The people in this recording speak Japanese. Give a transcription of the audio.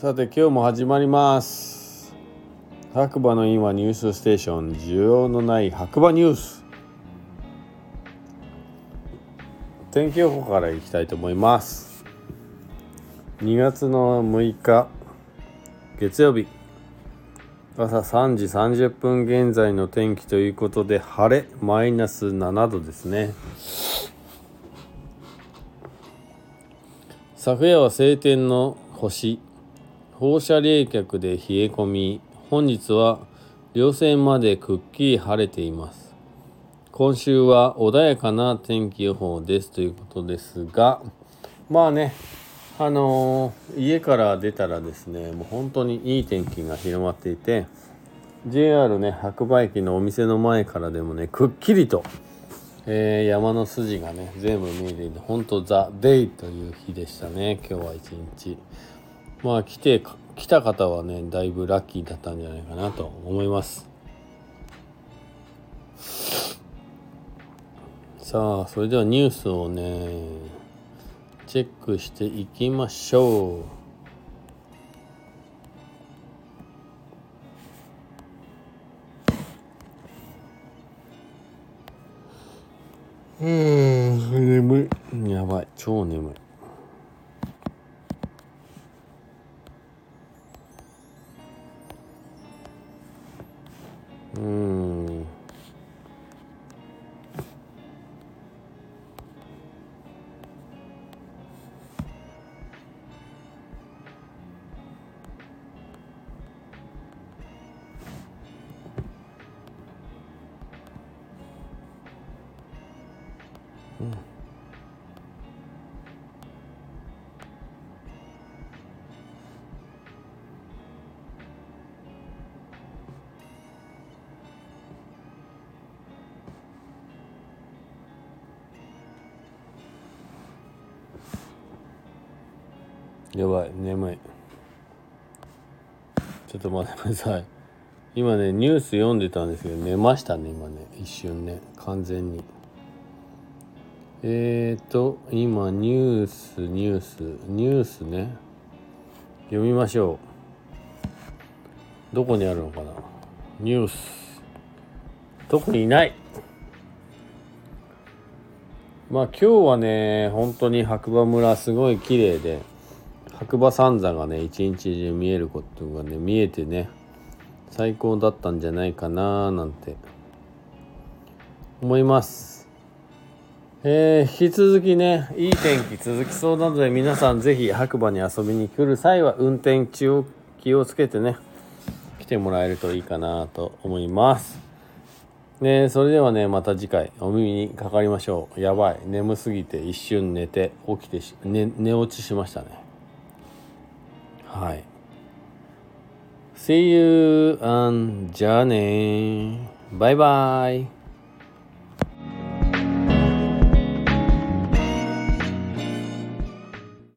さて今日も始まります。白馬の今ニュースステーション需要のない白馬ニュース。天気予報からいきたいと思います。2月の6日月曜日。朝3時30分現在の天気ということで晴れマイナス7度ですね。昨夜は晴天の星。放射冷却で冷え込み本日は稜線までくっきり晴れています。今週は穏やかな天気予報ですということですがまあねあのー、家から出たらですねもう本当にいい天気が広まっていて JR ね白馬駅のお店の前からでもねくっきりと、えー、山の筋がね全部見えていて本当ザ・デイという日でしたね今日は一日。まあ来て来た方はねだいぶラッキーだったんじゃないかなと思います。さあそれではニュースをねチェックしていきましょう。うん眠い。やばい超眠い。うんやばい眠い。ちょっと待ってください。今ねニュース読んでたんですけど寝ましたね今ね。一瞬ね完全に。えーと今ニュースニュース。ニュースね。読みましょう。どこにあるのかな。ニュース。特にない。まあ今日はね本当に白馬村すごい綺麗で。白馬三座がね一日中見えることがね見えてね最高だったんじゃないかななんて思います。えー、引き続きねいい天気続きそうなので皆さん是非白馬に遊びに来る際は運転中を気をつけてね来てもらえるといいかなと思います。ねそれではねまた次回お耳にかかりましょう。やばい眠すぎて一瞬寝て起きてし、ね、寝落ちしましたね。はい。See you and じゃあねバイバイ